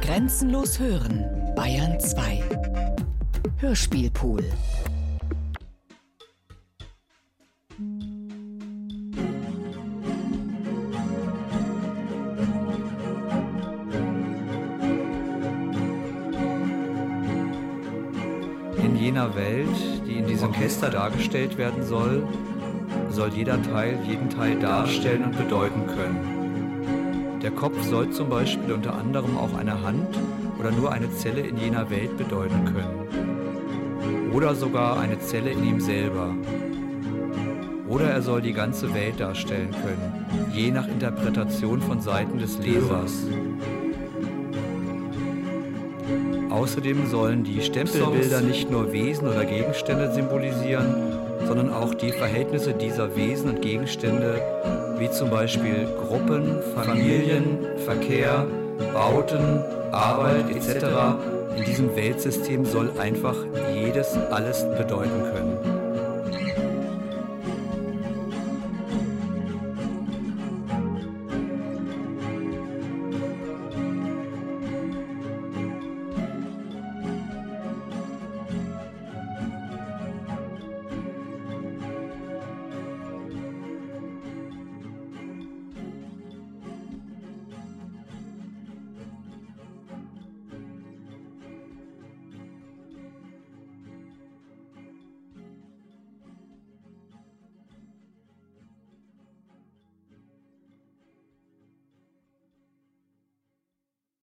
Grenzenlos hören, Bayern 2. Hörspielpool. In jener Welt, die in diesem Orchester dargestellt werden soll, soll jeder Teil jeden Teil darstellen und bedeuten können. Der Kopf soll zum Beispiel unter anderem auch eine Hand oder nur eine Zelle in jener Welt bedeuten können. Oder sogar eine Zelle in ihm selber. Oder er soll die ganze Welt darstellen können, je nach Interpretation von Seiten des Lesers. Außerdem sollen die Stempelbilder nicht nur Wesen oder Gegenstände symbolisieren, sondern auch die Verhältnisse dieser Wesen und Gegenstände, wie zum Beispiel Gruppen, Familien, Verkehr, Bauten, Arbeit etc. In diesem Weltsystem soll einfach jedes alles bedeuten können.